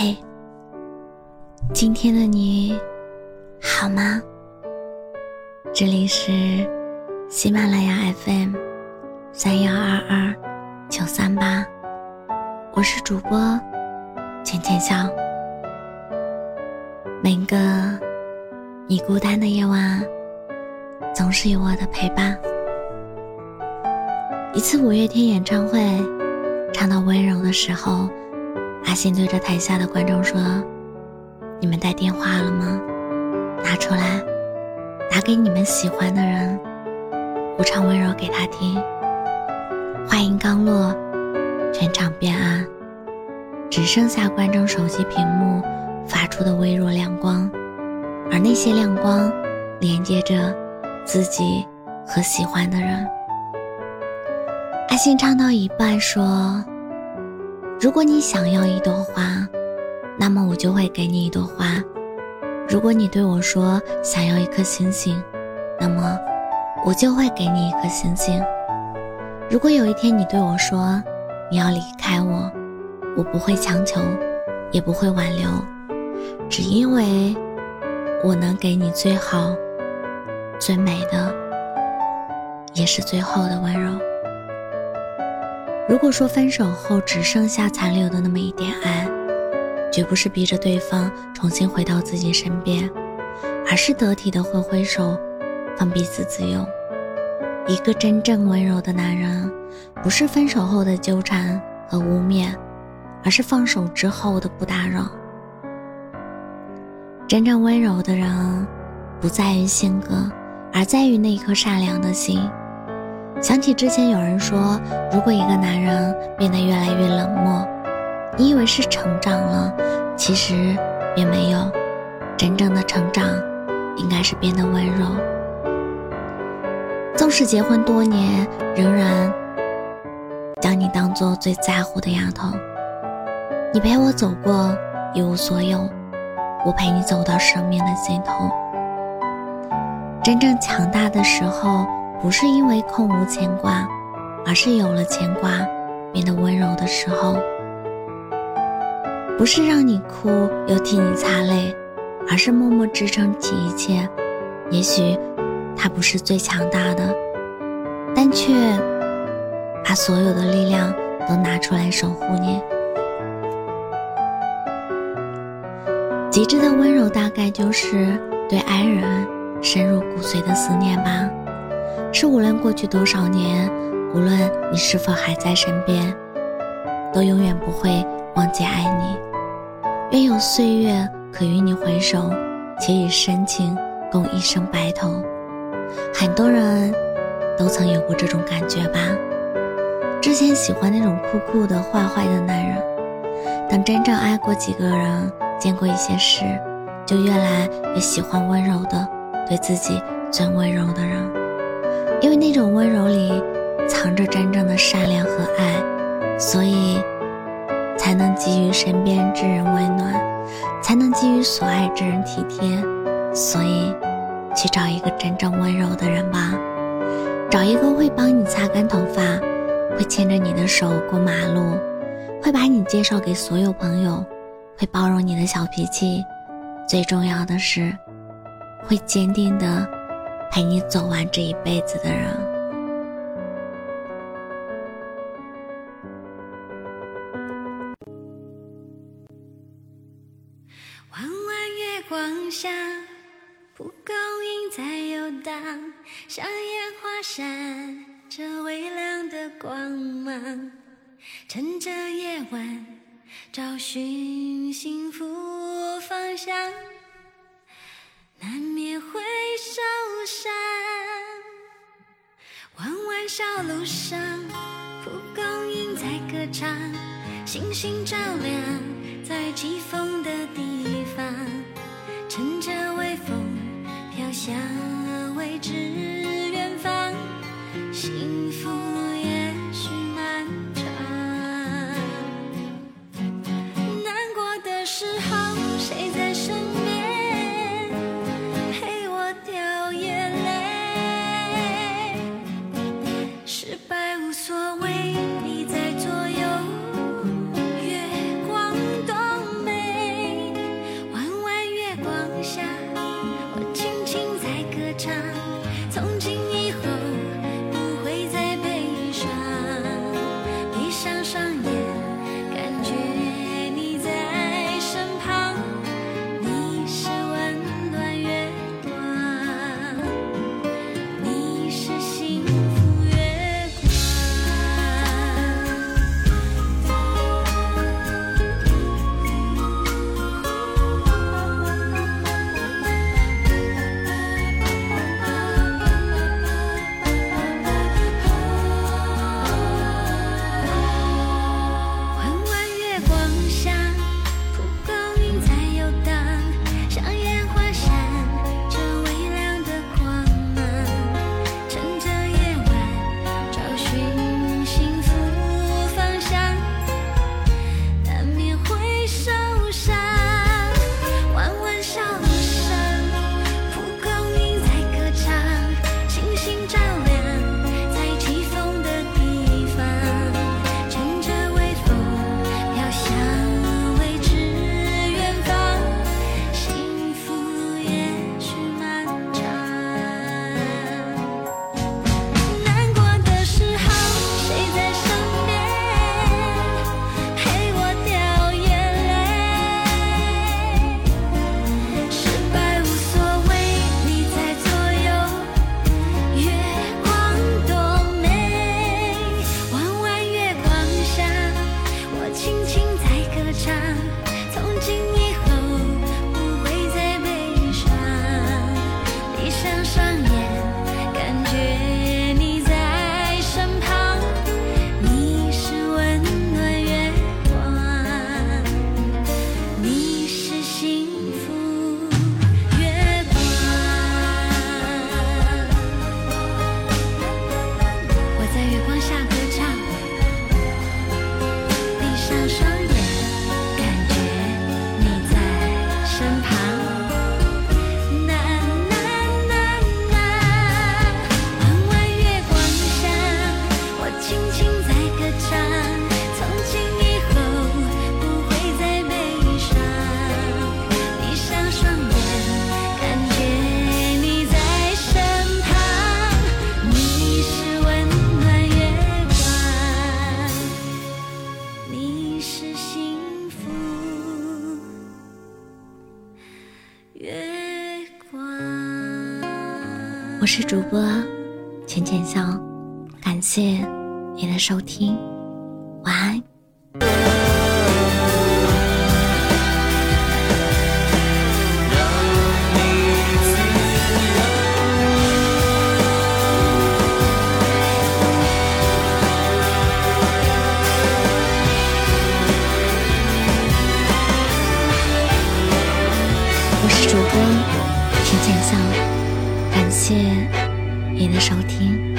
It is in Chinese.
嘿，今天的你好吗？这里是喜马拉雅 FM 三幺二二九三八，我是主播浅浅笑。每个你孤单的夜晚，总是有我的陪伴。一次五月天演唱会，唱到温柔的时候。阿信对着台下的观众说：“你们带电话了吗？拿出来，打给你们喜欢的人，我唱温柔给他听。”话音刚落，全场变暗，只剩下观众手机屏幕发出的微弱亮光，而那些亮光连接着自己和喜欢的人。阿信唱到一半说。如果你想要一朵花，那么我就会给你一朵花；如果你对我说想要一颗星星，那么我就会给你一颗星星。如果有一天你对我说你要离开我，我不会强求，也不会挽留，只因为我能给你最好、最美的，也是最后的温柔。如果说分手后只剩下残留的那么一点爱，绝不是逼着对方重新回到自己身边，而是得体的挥挥手，放彼此自由。一个真正温柔的男人，不是分手后的纠缠和污蔑，而是放手之后的不打扰。真正温柔的人，不在于性格，而在于那颗善良的心。想起之前有人说，如果一个男人变得越来越冷漠，你以为是成长了，其实并没有。真正的成长，应该是变得温柔。纵使结婚多年，仍然将你当做最在乎的丫头。你陪我走过一无所有，我陪你走到生命的尽头。真正强大的时候。不是因为空无牵挂，而是有了牵挂，变得温柔的时候；不是让你哭又替你擦泪，而是默默支撑起一切。也许他不是最强大的，但却把所有的力量都拿出来守护你。极致的温柔，大概就是对爱人深入骨髓的思念吧。是无论过去多少年，无论你是否还在身边，都永远不会忘记爱你。愿有岁月可与你回首，且以深情共一生白头。很多人都曾有过这种感觉吧？之前喜欢那种酷酷的、坏坏的男人，等真正爱过几个人，见过一些事，就越来越喜欢温柔的，对自己最温柔的人。因为那种温柔里藏着真正的善良和爱，所以才能给予身边之人温暖，才能给予所爱之人体贴。所以，去找一个真正温柔的人吧，找一个会帮你擦干头发，会牵着你的手过马路，会把你介绍给所有朋友，会包容你的小脾气。最重要的是，会坚定的。陪你走完这一辈子的人。弯弯月光下，蒲公英在游荡，像烟花闪着微亮的光芒。趁着夜晚，找寻幸福方向。难免会小路上，蒲公英在歌唱，星星照亮在是主播浅浅笑，感谢你的收听，晚安。我是主播浅浅笑，感谢您的收听。